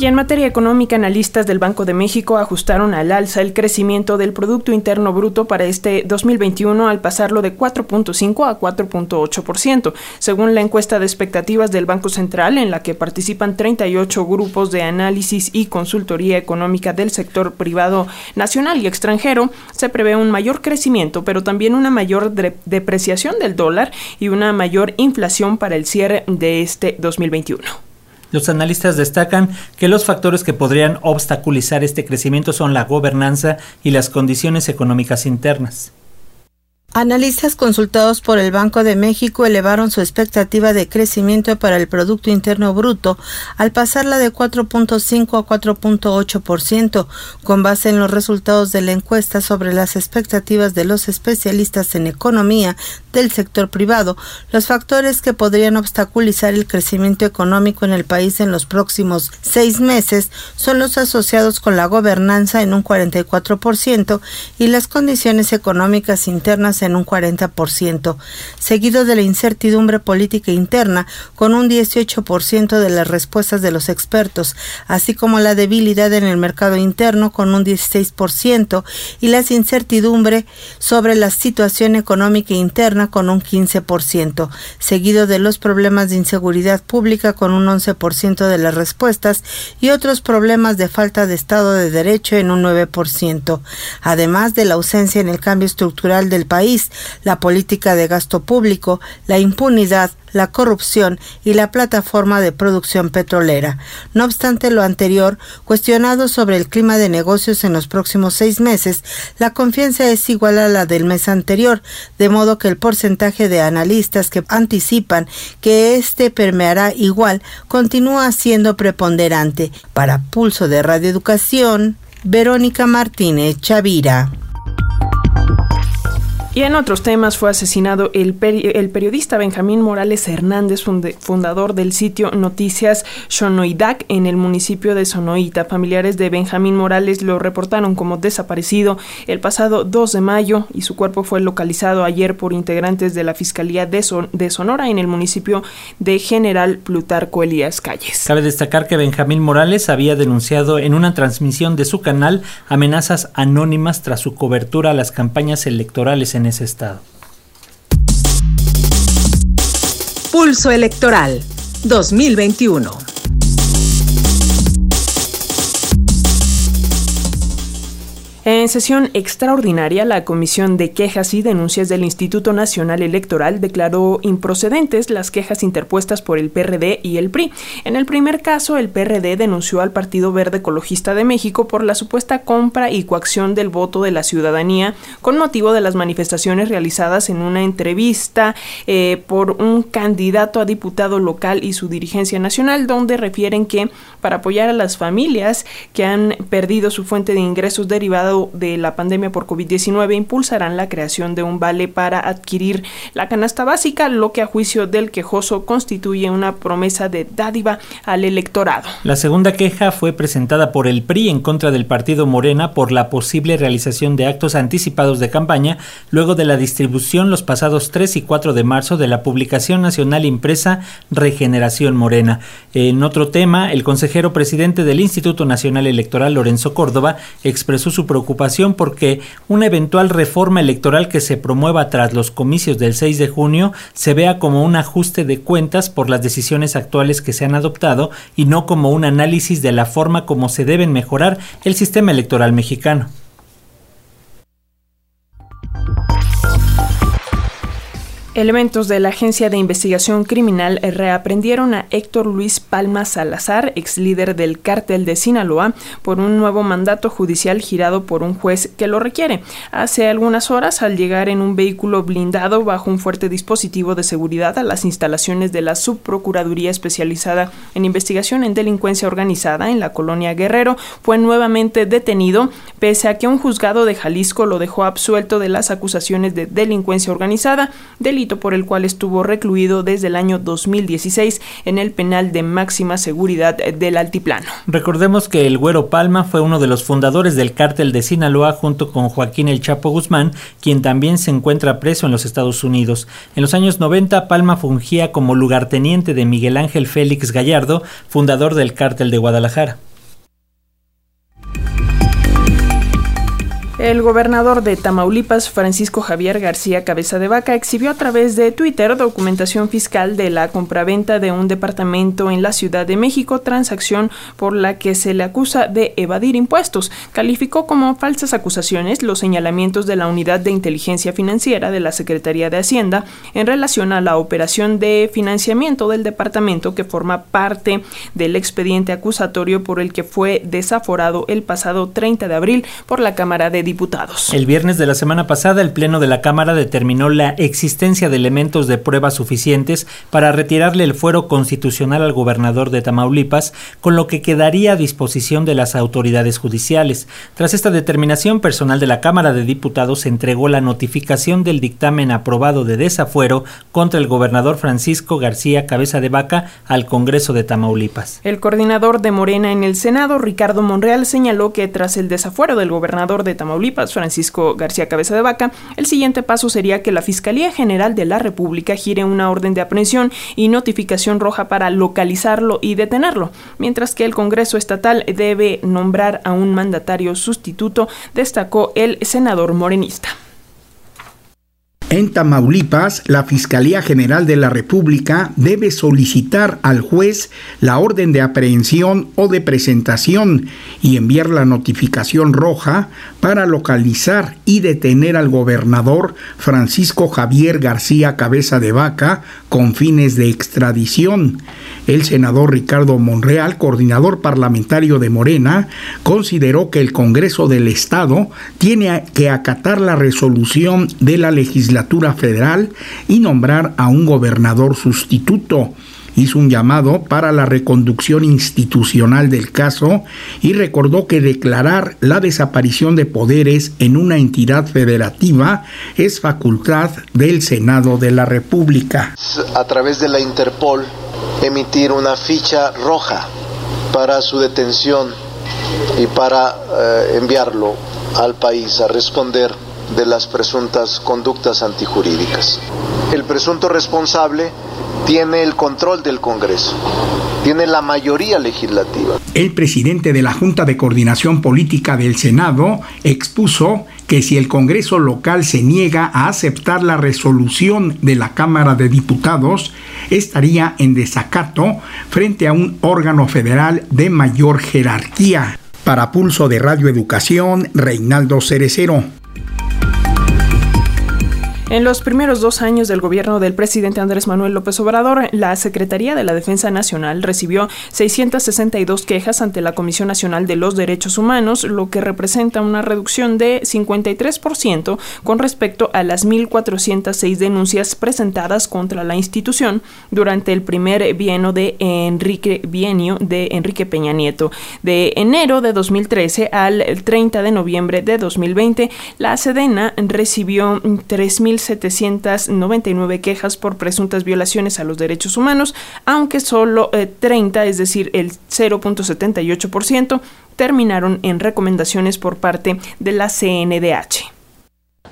Y en materia económica, analistas del Banco de México ajustaron al alza el crecimiento del Producto Interno Bruto para este 2021 al pasarlo de 4.5 a 4.8%, según la encuesta de expectativas del Banco Central, en la que participan 38 grupos de análisis y consultoría económica del sector privado nacional y extranjero. Se prevé un mayor crecimiento, pero también una mayor depreciación del dólar y una mayor inflación para el cierre de este 2021. Los analistas destacan que los factores que podrían obstaculizar este crecimiento son la gobernanza y las condiciones económicas internas. Analistas consultados por el Banco de México elevaron su expectativa de crecimiento para el Producto Interno Bruto al pasarla de 4.5 a 4.8%, con base en los resultados de la encuesta sobre las expectativas de los especialistas en economía del sector privado, los factores que podrían obstaculizar el crecimiento económico en el país en los próximos seis meses son los asociados con la gobernanza en un 44% y las condiciones económicas internas en un 40%, seguido de la incertidumbre política interna con un 18% de las respuestas de los expertos, así como la debilidad en el mercado interno con un 16% y la incertidumbre sobre la situación económica interna con un 15%, seguido de los problemas de inseguridad pública con un 11% de las respuestas y otros problemas de falta de Estado de Derecho en un 9%, además de la ausencia en el cambio estructural del país, la política de gasto público, la impunidad, la corrupción y la plataforma de producción petrolera. No obstante lo anterior, cuestionado sobre el clima de negocios en los próximos seis meses, la confianza es igual a la del mes anterior, de modo que el porcentaje de analistas que anticipan que este permeará igual continúa siendo preponderante. Para Pulso de Radioeducación, Verónica Martínez Chavira. Y en otros temas fue asesinado el, el periodista Benjamín Morales Hernández, fundador del sitio Noticias Shonoidac en el municipio de Sonoita. Familiares de Benjamín Morales lo reportaron como desaparecido el pasado 2 de mayo y su cuerpo fue localizado ayer por integrantes de la Fiscalía de, de Sonora en el municipio de General Plutarco Elías Calles. Cabe destacar que Benjamín Morales había denunciado en una transmisión de su canal amenazas anónimas tras su cobertura a las campañas electorales en ese estado. Pulso Electoral 2021. Sesión extraordinaria, la Comisión de Quejas y Denuncias del Instituto Nacional Electoral declaró improcedentes las quejas interpuestas por el PRD y el PRI. En el primer caso, el PRD denunció al Partido Verde Ecologista de México por la supuesta compra y coacción del voto de la ciudadanía con motivo de las manifestaciones realizadas en una entrevista eh, por un candidato a diputado local y su dirigencia nacional, donde refieren que para apoyar a las familias que han perdido su fuente de ingresos derivado de la pandemia por COVID-19 impulsarán la creación de un vale para adquirir la canasta básica, lo que a juicio del quejoso constituye una promesa de dádiva al electorado. La segunda queja fue presentada por el PRI en contra del partido Morena por la posible realización de actos anticipados de campaña luego de la distribución los pasados 3 y 4 de marzo de la publicación nacional impresa Regeneración Morena. En otro tema, el consejero presidente del Instituto Nacional Electoral, Lorenzo Córdoba, expresó su preocupación porque una eventual reforma electoral que se promueva tras los comicios del 6 de junio se vea como un ajuste de cuentas por las decisiones actuales que se han adoptado y no como un análisis de la forma como se deben mejorar el sistema electoral mexicano. Elementos de la Agencia de Investigación Criminal reaprendieron a Héctor Luis Palma Salazar, ex líder del cártel de Sinaloa, por un nuevo mandato judicial girado por un juez que lo requiere. Hace algunas horas, al llegar en un vehículo blindado bajo un fuerte dispositivo de seguridad a las instalaciones de la Subprocuraduría Especializada en Investigación en Delincuencia Organizada en la colonia Guerrero, fue nuevamente detenido, pese a que un juzgado de Jalisco lo dejó absuelto de las acusaciones de delincuencia organizada, delito por el cual estuvo recluido desde el año 2016 en el penal de máxima seguridad del Altiplano. Recordemos que el Güero Palma fue uno de los fundadores del cártel de Sinaloa junto con Joaquín El Chapo Guzmán, quien también se encuentra preso en los Estados Unidos. En los años 90, Palma fungía como lugarteniente de Miguel Ángel Félix Gallardo, fundador del cártel de Guadalajara. El gobernador de Tamaulipas, Francisco Javier García Cabeza de Vaca, exhibió a través de Twitter documentación fiscal de la compraventa de un departamento en la Ciudad de México, transacción por la que se le acusa de evadir impuestos. Calificó como falsas acusaciones los señalamientos de la Unidad de Inteligencia Financiera de la Secretaría de Hacienda en relación a la operación de financiamiento del departamento que forma parte del expediente acusatorio por el que fue desaforado el pasado 30 de abril por la Cámara de diputados. El viernes de la semana pasada, el Pleno de la Cámara determinó la existencia de elementos de prueba suficientes para retirarle el fuero constitucional al gobernador de Tamaulipas, con lo que quedaría a disposición de las autoridades judiciales. Tras esta determinación, personal de la Cámara de Diputados entregó la notificación del dictamen aprobado de desafuero contra el gobernador Francisco García Cabeza de Vaca al Congreso de Tamaulipas. El coordinador de Morena en el Senado, Ricardo Monreal, señaló que tras el desafuero del gobernador de Tamaulipas, Francisco García Cabeza de Vaca, el siguiente paso sería que la Fiscalía General de la República gire una orden de aprehensión y notificación roja para localizarlo y detenerlo, mientras que el Congreso Estatal debe nombrar a un mandatario sustituto, destacó el senador morenista. En Tamaulipas, la Fiscalía General de la República debe solicitar al juez la orden de aprehensión o de presentación y enviar la notificación roja para localizar y detener al gobernador Francisco Javier García Cabeza de Vaca con fines de extradición. El senador Ricardo Monreal, coordinador parlamentario de Morena, consideró que el Congreso del Estado tiene que acatar la resolución de la federal y nombrar a un gobernador sustituto hizo un llamado para la reconducción institucional del caso y recordó que declarar la desaparición de poderes en una entidad federativa es facultad del Senado de la República. A través de la Interpol emitir una ficha roja para su detención y para eh, enviarlo al país a responder de las presuntas conductas antijurídicas. El presunto responsable tiene el control del Congreso, tiene la mayoría legislativa. El presidente de la Junta de Coordinación Política del Senado expuso que si el Congreso local se niega a aceptar la resolución de la Cámara de Diputados, estaría en desacato frente a un órgano federal de mayor jerarquía. Para Pulso de Radio Educación, Reinaldo Cerecero. En los primeros dos años del gobierno del presidente Andrés Manuel López Obrador, la Secretaría de la Defensa Nacional recibió 662 quejas ante la Comisión Nacional de los Derechos Humanos, lo que representa una reducción de 53% con respecto a las 1.406 denuncias presentadas contra la institución durante el primer bienio de Enrique, bienio de Enrique Peña Nieto. De enero de 2013 al 30 de noviembre de 2020, la Sedena recibió 3.000 1.799 quejas por presuntas violaciones a los derechos humanos, aunque solo 30, eh, es decir, el 0.78%, terminaron en recomendaciones por parte de la CNDH.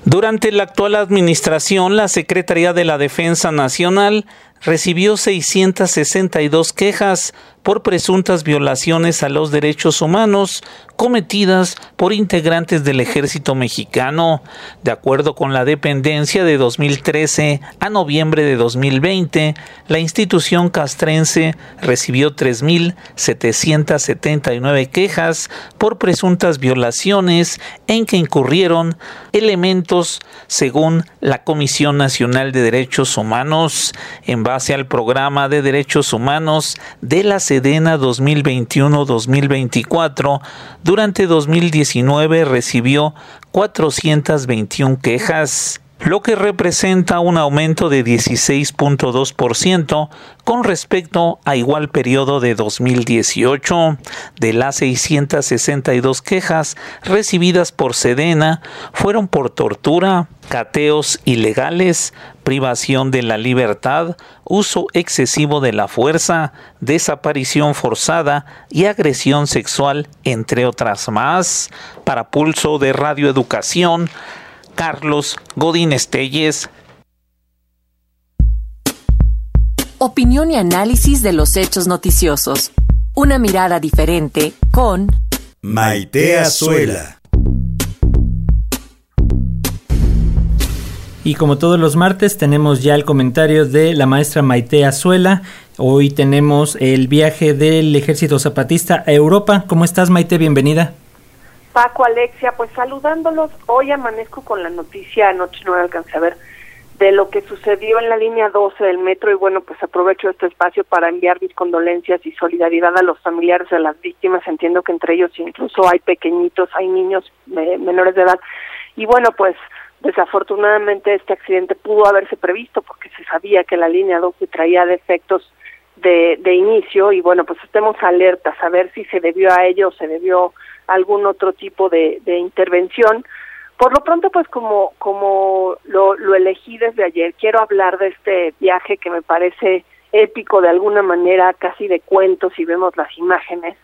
Durante la actual administración, la Secretaría de la Defensa Nacional recibió 662 quejas por presuntas violaciones a los derechos humanos cometidas por integrantes del ejército mexicano. De acuerdo con la dependencia de 2013 a noviembre de 2020, la institución castrense recibió 3.779 quejas por presuntas violaciones en que incurrieron elementos según la Comisión Nacional de Derechos Humanos en base al programa de derechos humanos de la Sedena 2021-2024, durante 2019 recibió 421 quejas lo que representa un aumento de 16.2% con respecto a igual periodo de 2018. De las 662 quejas recibidas por Sedena fueron por tortura, cateos ilegales, privación de la libertad, uso excesivo de la fuerza, desaparición forzada y agresión sexual, entre otras más. Para Pulso de Radioeducación, Carlos Godín Estelles. Opinión y análisis de los hechos noticiosos. Una mirada diferente con Maite Azuela. Y como todos los martes tenemos ya el comentario de la maestra Maite Azuela. Hoy tenemos el viaje del Ejército Zapatista a Europa. ¿Cómo estás Maite? Bienvenida. Paco, Alexia, pues saludándolos, hoy amanezco con la noticia, anoche no alcancé a ver, de lo que sucedió en la línea 12 del metro y bueno, pues aprovecho este espacio para enviar mis condolencias y solidaridad a los familiares de las víctimas, entiendo que entre ellos incluso hay pequeñitos, hay niños menores de edad y bueno, pues desafortunadamente este accidente pudo haberse previsto porque se sabía que la línea 12 traía defectos de, de inicio y bueno, pues estemos alertas a ver si se debió a ello o se debió algún otro tipo de, intervención. Por lo pronto, pues como, como lo, lo elegí desde ayer, quiero hablar de este viaje que me parece épico de alguna manera, casi de cuentos si vemos las imágenes.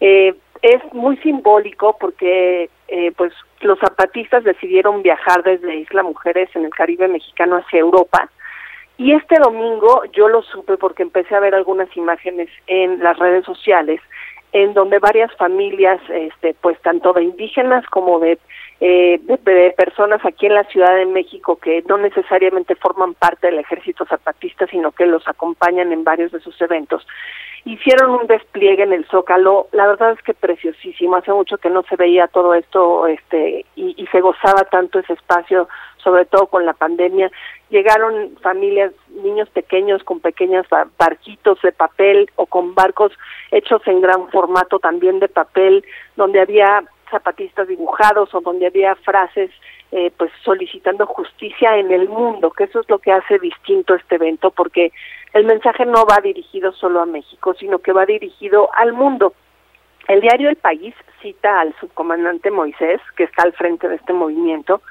Eh, es muy simbólico porque eh, pues los zapatistas decidieron viajar desde Isla Mujeres en el Caribe mexicano hacia Europa. Y este domingo yo lo supe porque empecé a ver algunas imágenes en las redes sociales en donde varias familias, este, pues tanto de indígenas como de, eh, de, personas aquí en la Ciudad de México que no necesariamente forman parte del ejército zapatista, sino que los acompañan en varios de sus eventos, hicieron un despliegue en el Zócalo, la verdad es que preciosísimo, hace mucho que no se veía todo esto este y, y se gozaba tanto ese espacio, sobre todo con la pandemia, llegaron familias, niños pequeños con pequeños barquitos de papel o con barcos hechos en gran formato también de papel, donde había zapatistas dibujados o donde había frases eh, pues solicitando justicia en el mundo, que eso es lo que hace distinto este evento, porque el mensaje no va dirigido solo a México, sino que va dirigido al mundo. El diario El País cita al subcomandante Moisés, que está al frente de este movimiento,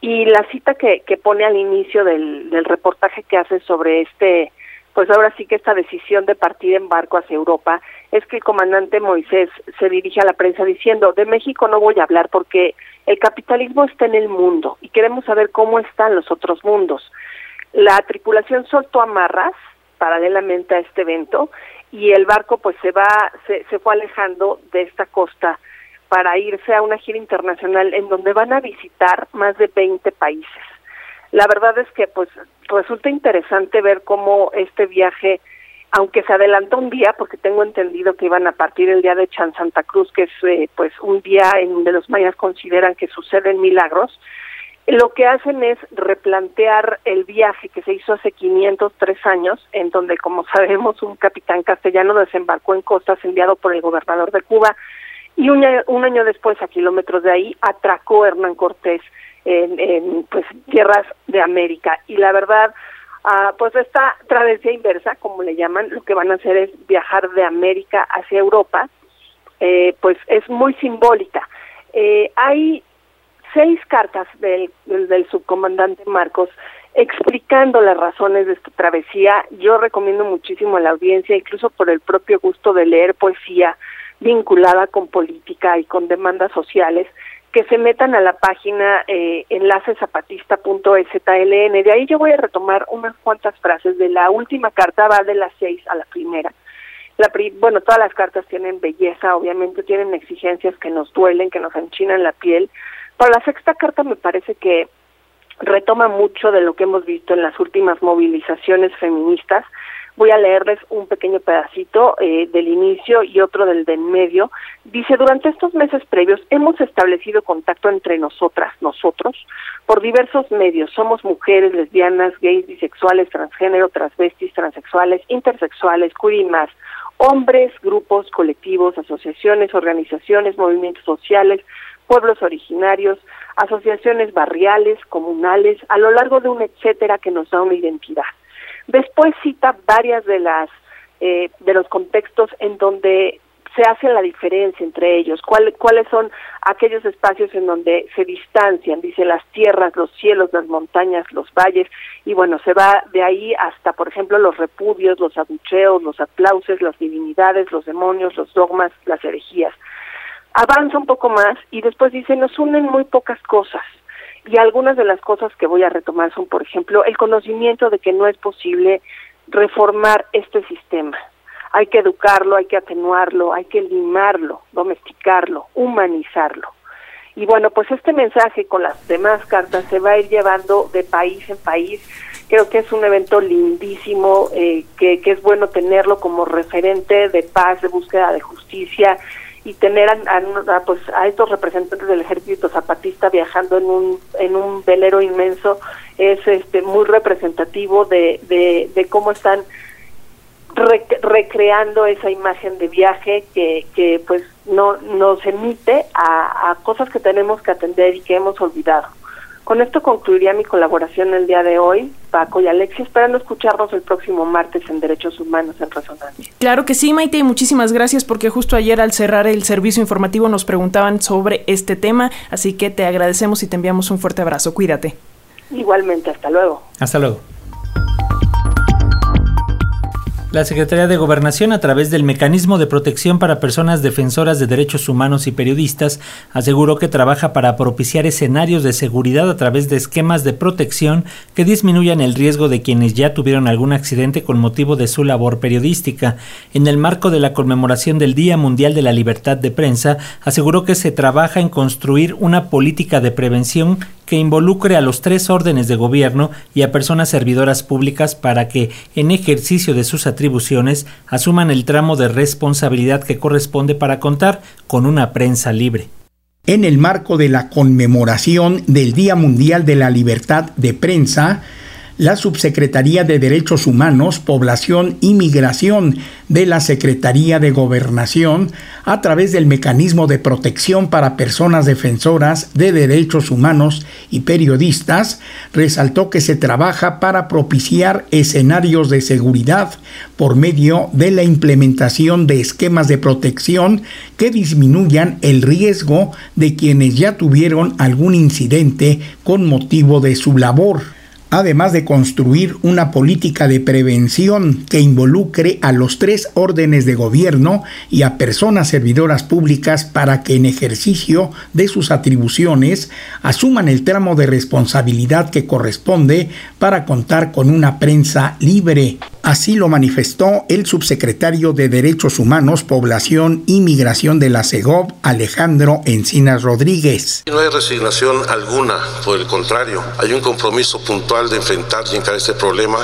y la cita que, que pone al inicio del, del reportaje que hace sobre este, pues ahora sí que esta decisión de partir en barco hacia Europa, es que el comandante Moisés se dirige a la prensa diciendo, de México no voy a hablar porque el capitalismo está en el mundo y queremos saber cómo están los otros mundos. La tripulación soltó amarras paralelamente a este evento y el barco pues se va, se, se fue alejando de esta costa para irse a una gira internacional en donde van a visitar más de 20 países. La verdad es que pues resulta interesante ver cómo este viaje, aunque se adelantó un día, porque tengo entendido que iban a partir el día de Chan Santa Cruz, que es eh, pues un día en donde los mayas consideran que suceden milagros, lo que hacen es replantear el viaje que se hizo hace 503 años, en donde, como sabemos, un capitán castellano desembarcó en costas enviado por el gobernador de Cuba y un, un año después, a kilómetros de ahí, atracó Hernán Cortés en, en pues tierras de América. Y la verdad, ah, pues esta travesía inversa, como le llaman, lo que van a hacer es viajar de América hacia Europa, eh, pues es muy simbólica. Eh, hay seis cartas del, del, subcomandante Marcos explicando las razones de esta travesía. Yo recomiendo muchísimo a la audiencia, incluso por el propio gusto de leer poesía vinculada con política y con demandas sociales, que se metan a la página eh. De ahí yo voy a retomar unas cuantas frases de la última carta, va de las seis a la primera. La bueno, todas las cartas tienen belleza, obviamente tienen exigencias que nos duelen, que nos enchinan la piel, pero la sexta carta me parece que retoma mucho de lo que hemos visto en las últimas movilizaciones feministas. Voy a leerles un pequeño pedacito eh, del inicio y otro del de en medio. Dice, durante estos meses previos hemos establecido contacto entre nosotras, nosotros, por diversos medios. Somos mujeres, lesbianas, gays, bisexuales, transgénero, transvestis, transexuales, intersexuales, queer y más. Hombres, grupos, colectivos, asociaciones, organizaciones, movimientos sociales, pueblos originarios, asociaciones barriales, comunales, a lo largo de un etcétera que nos da una identidad. Después cita varias de las eh, de los contextos en donde se hace la diferencia entre ellos, cuáles son aquellos espacios en donde se distancian, dice las tierras, los cielos, las montañas, los valles, y bueno, se va de ahí hasta, por ejemplo, los repudios, los abucheos, los aplausos, las divinidades, los demonios, los dogmas, las herejías. Avanza un poco más y después dice, nos unen muy pocas cosas. Y algunas de las cosas que voy a retomar son, por ejemplo, el conocimiento de que no es posible reformar este sistema. Hay que educarlo, hay que atenuarlo, hay que limarlo, domesticarlo, humanizarlo. Y bueno, pues este mensaje con las demás cartas se va a ir llevando de país en país. Creo que es un evento lindísimo, eh, que, que es bueno tenerlo como referente de paz, de búsqueda de justicia y tener a, pues a estos representantes del ejército zapatista viajando en un en un velero inmenso es este muy representativo de, de, cómo están recreando esa imagen de viaje que, que pues no nos emite a, a cosas que tenemos que atender y que hemos olvidado. Con esto concluiría mi colaboración el día de hoy, Paco y Alexia, esperando escucharnos el próximo martes en Derechos Humanos en Resonancia. Claro que sí, Maite, y muchísimas gracias porque justo ayer al cerrar el servicio informativo nos preguntaban sobre este tema, así que te agradecemos y te enviamos un fuerte abrazo. Cuídate. Igualmente, hasta luego. Hasta luego. La Secretaría de Gobernación, a través del Mecanismo de Protección para Personas Defensoras de Derechos Humanos y Periodistas, aseguró que trabaja para propiciar escenarios de seguridad a través de esquemas de protección que disminuyan el riesgo de quienes ya tuvieron algún accidente con motivo de su labor periodística. En el marco de la conmemoración del Día Mundial de la Libertad de Prensa, aseguró que se trabaja en construir una política de prevención que involucre a los tres órdenes de gobierno y a personas servidoras públicas para que, en ejercicio de sus atribuciones, asuman el tramo de responsabilidad que corresponde para contar con una prensa libre. En el marco de la conmemoración del Día Mundial de la Libertad de Prensa, la Subsecretaría de Derechos Humanos, Población y Migración de la Secretaría de Gobernación, a través del Mecanismo de Protección para Personas Defensoras de Derechos Humanos y Periodistas, resaltó que se trabaja para propiciar escenarios de seguridad por medio de la implementación de esquemas de protección que disminuyan el riesgo de quienes ya tuvieron algún incidente con motivo de su labor además de construir una política de prevención que involucre a los tres órdenes de gobierno y a personas servidoras públicas para que en ejercicio de sus atribuciones asuman el tramo de responsabilidad que corresponde para contar con una prensa libre. Así lo manifestó el subsecretario de Derechos Humanos, Población y Migración de la CEGOV, Alejandro Encinas Rodríguez. No hay resignación alguna, por el contrario, hay un compromiso puntual de enfrentar y encarar este problema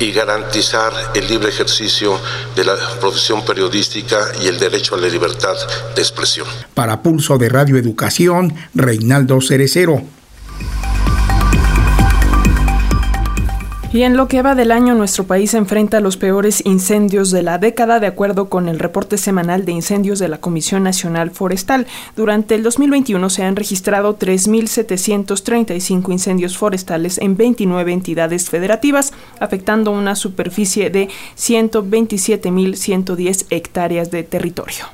y garantizar el libre ejercicio de la profesión periodística y el derecho a la libertad de expresión. Para Pulso de Radio Educación, Reinaldo Cerecero. Y en lo que va del año, nuestro país enfrenta los peores incendios de la década, de acuerdo con el reporte semanal de incendios de la Comisión Nacional Forestal. Durante el 2021 se han registrado 3.735 incendios forestales en 29 entidades federativas, afectando una superficie de 127.110 hectáreas de territorio.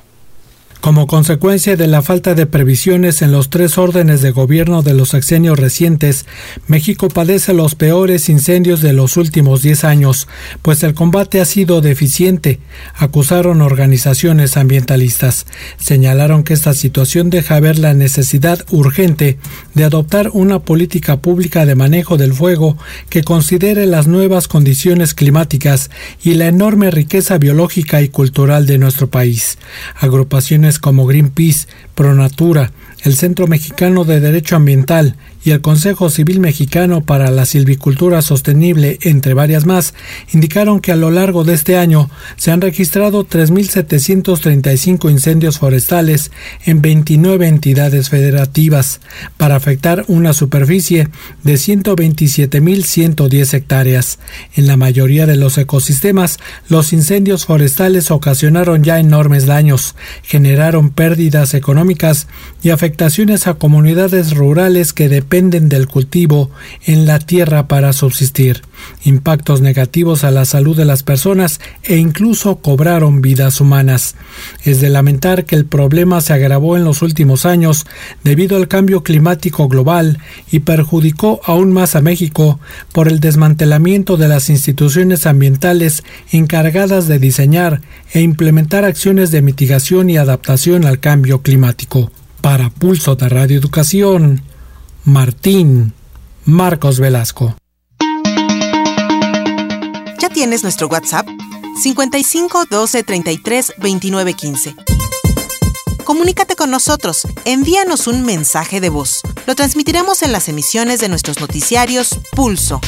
Como consecuencia de la falta de previsiones en los tres órdenes de gobierno de los sexenios recientes, México padece los peores incendios de los últimos 10 años, pues el combate ha sido deficiente, acusaron organizaciones ambientalistas. Señalaron que esta situación deja ver la necesidad urgente de adoptar una política pública de manejo del fuego que considere las nuevas condiciones climáticas y la enorme riqueza biológica y cultural de nuestro país. Agrupaciones como Greenpeace, Pronatura, el Centro Mexicano de Derecho Ambiental y el Consejo Civil Mexicano para la Silvicultura Sostenible, entre varias más, indicaron que a lo largo de este año se han registrado 3.735 incendios forestales en 29 entidades federativas, para afectar una superficie de 127.110 hectáreas. En la mayoría de los ecosistemas, los incendios forestales ocasionaron ya enormes daños, generaron pérdidas económicas y afectaciones a comunidades rurales que dependen dependen del cultivo en la tierra para subsistir, impactos negativos a la salud de las personas e incluso cobraron vidas humanas. Es de lamentar que el problema se agravó en los últimos años debido al cambio climático global y perjudicó aún más a México por el desmantelamiento de las instituciones ambientales encargadas de diseñar e implementar acciones de mitigación y adaptación al cambio climático. Para Pulso de Radio Educación, Martín Marcos Velasco. ¿Ya tienes nuestro WhatsApp? 55 12 33 29 15. Comunícate con nosotros, envíanos un mensaje de voz. Lo transmitiremos en las emisiones de nuestros noticiarios Pulso.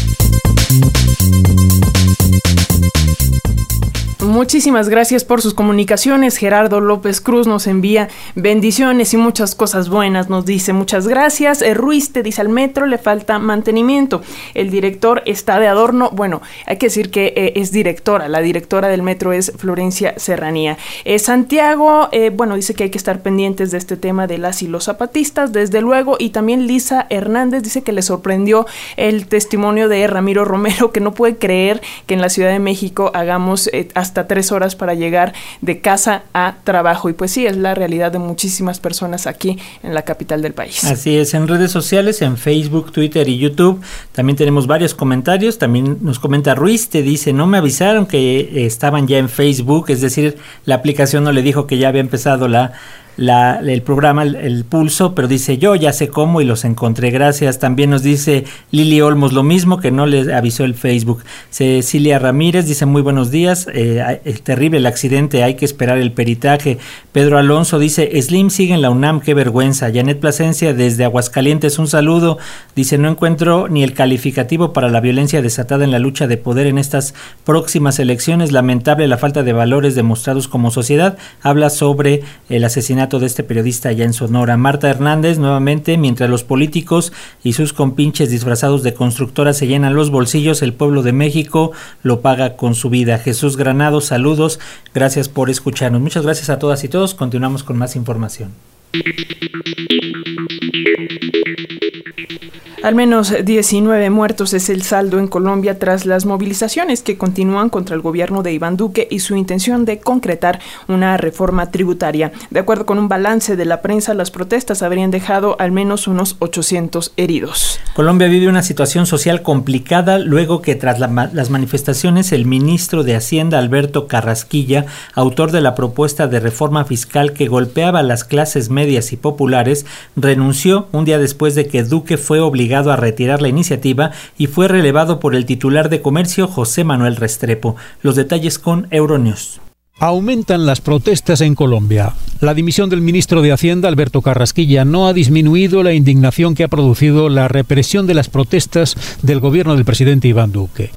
Muchísimas gracias por sus comunicaciones. Gerardo López Cruz nos envía bendiciones y muchas cosas buenas. Nos dice muchas gracias. Eh, Ruiz te dice al metro le falta mantenimiento. El director está de adorno. Bueno, hay que decir que eh, es directora. La directora del metro es Florencia Serranía. Eh, Santiago, bueno, dice que hay que estar pendientes de este tema de las y los zapatistas, desde luego. Y también Lisa Hernández dice que le sorprendió el testimonio de Ramiro Romero, que no puede creer que en la Ciudad de México hagamos hasta tres horas para llegar de casa a trabajo. Y pues sí, es la realidad de muchísimas personas aquí en la capital del país. Así es, en redes sociales, en Facebook, Twitter y YouTube, también tenemos varios comentarios. También nos comenta Ruiz, te dice, no me avisaron que estaban ya en Facebook, es decir, la aplicación no le dijo que ya había empezado la la, el programa el, Pulso, pero dice yo ya sé cómo y los encontré, gracias. También nos dice Lili Olmos lo mismo, que no le avisó el Facebook. Cecilia Ramírez dice muy buenos días, eh, es terrible el accidente, hay que esperar el peritaje. Pedro Alonso dice Slim sigue en la UNAM, qué vergüenza. Janet Plasencia desde Aguascalientes, un saludo. Dice no encuentro ni el calificativo para la violencia desatada en la lucha de poder en estas próximas elecciones. Lamentable la falta de valores demostrados como sociedad. Habla sobre el asesinato de este periodista allá en Sonora. Marta Hernández, nuevamente, mientras los políticos y sus compinches disfrazados de constructoras se llenan los bolsillos, el pueblo de México lo paga con su vida. Jesús Granado, saludos, gracias por escucharnos. Muchas gracias a todas y todos. Continuamos con más información. Al menos 19 muertos es el saldo en Colombia tras las movilizaciones que continúan contra el gobierno de Iván Duque y su intención de concretar una reforma tributaria. De acuerdo con un balance de la prensa, las protestas habrían dejado al menos unos 800 heridos. Colombia vive una situación social complicada luego que tras las manifestaciones el ministro de Hacienda Alberto Carrasquilla, autor de la propuesta de reforma fiscal que golpeaba a las clases medias y populares, renunció un día después de que Duque fue obligado a retirar la iniciativa y fue relevado por el titular de comercio José Manuel Restrepo. Los detalles con Euronews. Aumentan las protestas en Colombia. La dimisión del ministro de Hacienda, Alberto Carrasquilla, no ha disminuido la indignación que ha producido la represión de las protestas del gobierno del presidente Iván Duque.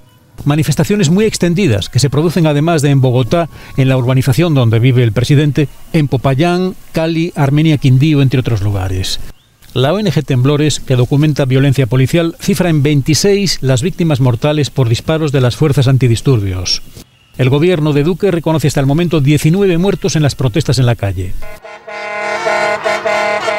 Manifestaciones muy extendidas que se producen además de en Bogotá, en la urbanización donde vive el presidente, en Popayán, Cali, Armenia, Quindío, entre otros lugares. La ONG Temblores, que documenta violencia policial, cifra en 26 las víctimas mortales por disparos de las fuerzas antidisturbios. El gobierno de Duque reconoce hasta el momento 19 muertos en las protestas en la calle.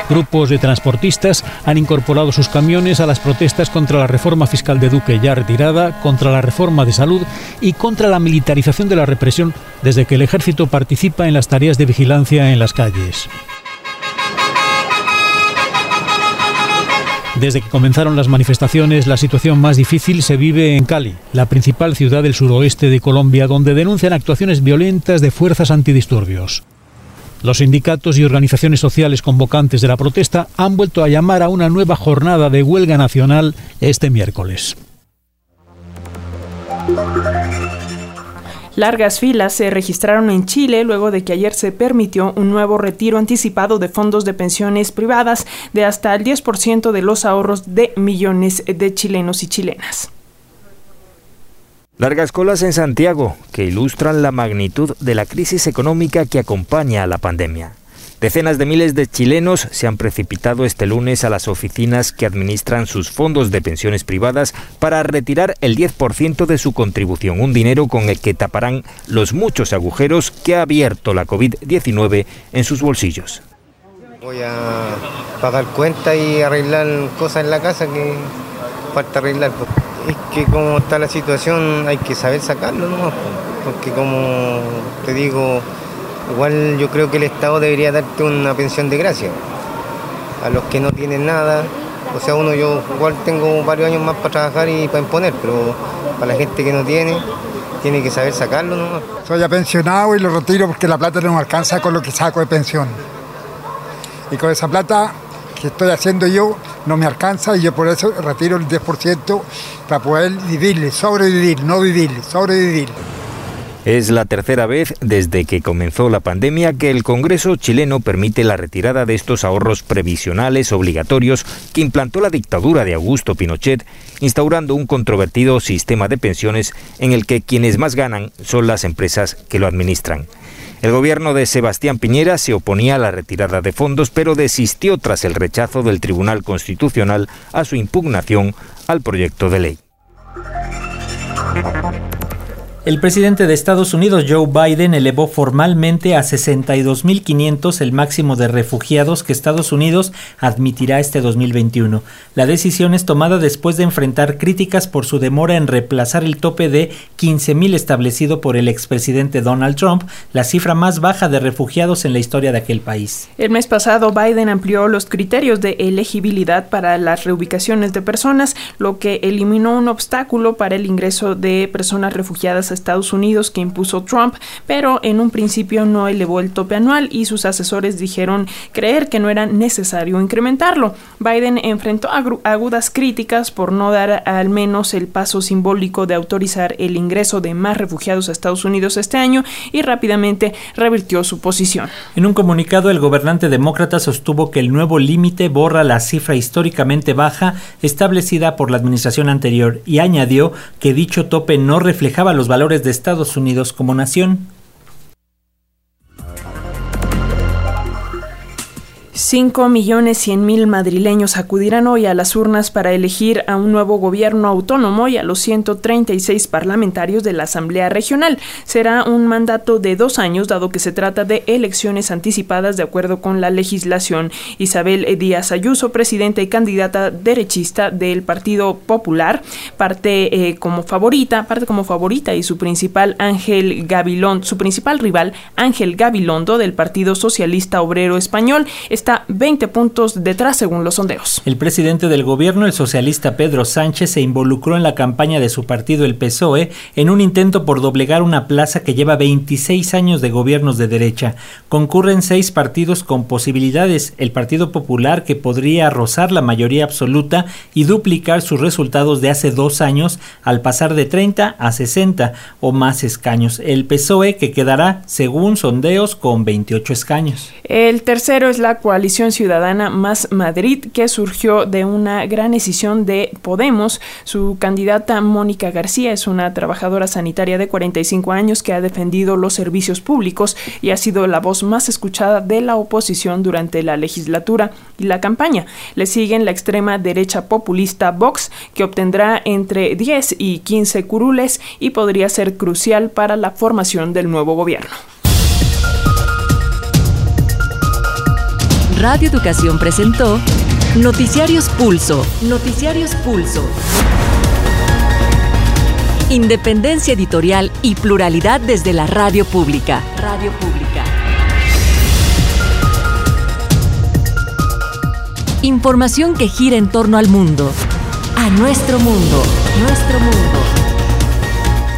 Grupos de transportistas han incorporado sus camiones a las protestas contra la reforma fiscal de Duque ya retirada, contra la reforma de salud y contra la militarización de la represión desde que el ejército participa en las tareas de vigilancia en las calles. Desde que comenzaron las manifestaciones, la situación más difícil se vive en Cali, la principal ciudad del suroeste de Colombia, donde denuncian actuaciones violentas de fuerzas antidisturbios. Los sindicatos y organizaciones sociales convocantes de la protesta han vuelto a llamar a una nueva jornada de huelga nacional este miércoles. Largas filas se registraron en Chile luego de que ayer se permitió un nuevo retiro anticipado de fondos de pensiones privadas de hasta el 10% de los ahorros de millones de chilenos y chilenas. Largas colas en Santiago que ilustran la magnitud de la crisis económica que acompaña a la pandemia. Decenas de miles de chilenos se han precipitado este lunes a las oficinas que administran sus fondos de pensiones privadas para retirar el 10% de su contribución, un dinero con el que taparán los muchos agujeros que ha abierto la COVID-19 en sus bolsillos. Voy a pagar cuenta y arreglar cosas en la casa que falta arreglar. Es que como está la situación hay que saber sacarlo, ¿no? Porque como te digo, Igual yo creo que el Estado debería darte una pensión de gracia a los que no tienen nada. O sea, uno yo igual tengo varios años más para trabajar y para imponer, pero para la gente que no tiene, tiene que saber sacarlo ¿no? Soy ya pensionado y lo retiro porque la plata no me alcanza con lo que saco de pensión. Y con esa plata que estoy haciendo yo no me alcanza y yo por eso retiro el 10% para poder vivir, sobrevivir, no vivir, sobrevivir. Es la tercera vez desde que comenzó la pandemia que el Congreso chileno permite la retirada de estos ahorros previsionales obligatorios que implantó la dictadura de Augusto Pinochet, instaurando un controvertido sistema de pensiones en el que quienes más ganan son las empresas que lo administran. El gobierno de Sebastián Piñera se oponía a la retirada de fondos, pero desistió tras el rechazo del Tribunal Constitucional a su impugnación al proyecto de ley. El presidente de Estados Unidos, Joe Biden, elevó formalmente a 62.500 el máximo de refugiados que Estados Unidos admitirá este 2021. La decisión es tomada después de enfrentar críticas por su demora en reemplazar el tope de 15.000 establecido por el expresidente Donald Trump, la cifra más baja de refugiados en la historia de aquel país. El mes pasado, Biden amplió los criterios de elegibilidad para las reubicaciones de personas, lo que eliminó un obstáculo para el ingreso de personas refugiadas a Estados Unidos que impuso Trump, pero en un principio no elevó el tope anual y sus asesores dijeron creer que no era necesario incrementarlo. Biden enfrentó agudas críticas por no dar al menos el paso simbólico de autorizar el ingreso de más refugiados a Estados Unidos este año y rápidamente revirtió su posición. En un comunicado, el gobernante demócrata sostuvo que el nuevo límite borra la cifra históricamente baja establecida por la administración anterior y añadió que dicho tope no reflejaba los valores de Estados Unidos como nación. 5 millones 100 mil madrileños acudirán hoy a las urnas para elegir a un nuevo gobierno autónomo y a los 136 parlamentarios de la Asamblea Regional. Será un mandato de dos años, dado que se trata de elecciones anticipadas de acuerdo con la legislación. Isabel Díaz Ayuso, presidenta y candidata derechista del Partido Popular, parte eh, como favorita, parte como favorita y su principal Ángel Gabilón, su principal rival Ángel Gabilondo del Partido Socialista Obrero Español está 20 puntos detrás según los sondeos. El presidente del gobierno, el socialista Pedro Sánchez, se involucró en la campaña de su partido, el PSOE, en un intento por doblegar una plaza que lleva 26 años de gobiernos de derecha. Concurren seis partidos con posibilidades. El Partido Popular, que podría rozar la mayoría absoluta y duplicar sus resultados de hace dos años al pasar de 30 a 60 o más escaños. El PSOE, que quedará, según sondeos, con 28 escaños. El tercero es la cual Coalición Ciudadana Más Madrid, que surgió de una gran decisión de Podemos. Su candidata Mónica García es una trabajadora sanitaria de 45 años que ha defendido los servicios públicos y ha sido la voz más escuchada de la oposición durante la legislatura y la campaña. Le siguen la extrema derecha populista Vox, que obtendrá entre 10 y 15 curules y podría ser crucial para la formación del nuevo gobierno. Radio Educación presentó Noticiarios Pulso. Noticiarios Pulso. Independencia editorial y pluralidad desde la radio pública. Radio pública. Información que gira en torno al mundo. A nuestro mundo. Nuestro mundo.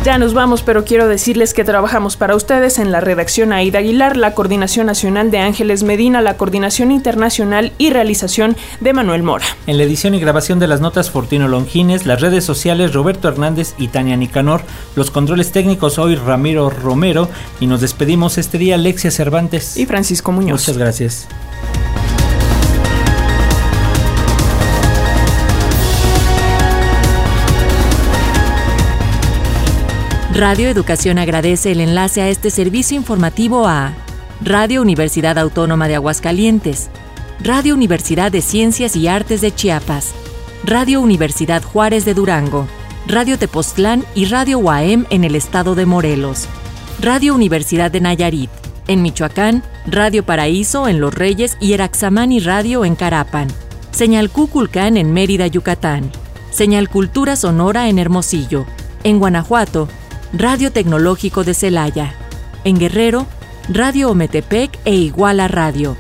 Ya nos vamos, pero quiero decirles que trabajamos para ustedes en la redacción Aida Aguilar, la coordinación nacional de Ángeles Medina, la coordinación internacional y realización de Manuel Mora. En la edición y grabación de las notas Fortino Longines, las redes sociales Roberto Hernández y Tania Nicanor, los controles técnicos hoy Ramiro Romero y nos despedimos este día Alexia Cervantes y Francisco Muñoz. Muchas gracias. Radio Educación agradece el enlace a este servicio informativo a Radio Universidad Autónoma de Aguascalientes, Radio Universidad de Ciencias y Artes de Chiapas, Radio Universidad Juárez de Durango, Radio Tepoztlán y Radio UAM en el estado de Morelos, Radio Universidad de Nayarit, en Michoacán, Radio Paraíso en Los Reyes y Eraxamani Radio en Carapan, Señal Cuculcán en Mérida, Yucatán, Señal Cultura Sonora en Hermosillo, en Guanajuato, Radio Tecnológico de Celaya. En Guerrero, Radio Ometepec e Iguala Radio.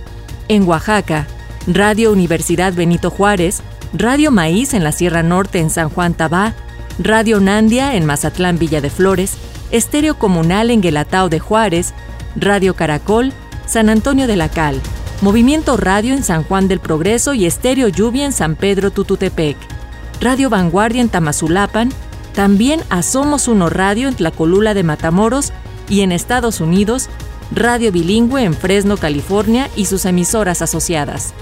En Oaxaca, Radio Universidad Benito Juárez, Radio Maíz en la Sierra Norte en San Juan Tabá, Radio Nandia en Mazatlán Villa de Flores, Estéreo Comunal en Guelatao de Juárez, Radio Caracol, San Antonio de la Cal, Movimiento Radio en San Juan del Progreso y Estéreo Lluvia en San Pedro Tututepec, Radio Vanguardia en Tamazulapan, también a Somos Uno Radio en Tlacolula de Matamoros y en Estados Unidos, Radio Bilingüe en Fresno, California y sus emisoras asociadas.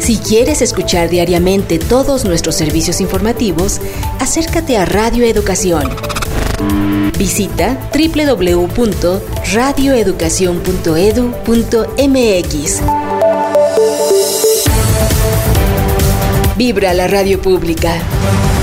Si quieres escuchar diariamente todos nuestros servicios informativos, acércate a Radio Educación Visita www.radioeducacion.edu.mx. Vibra la radio pública.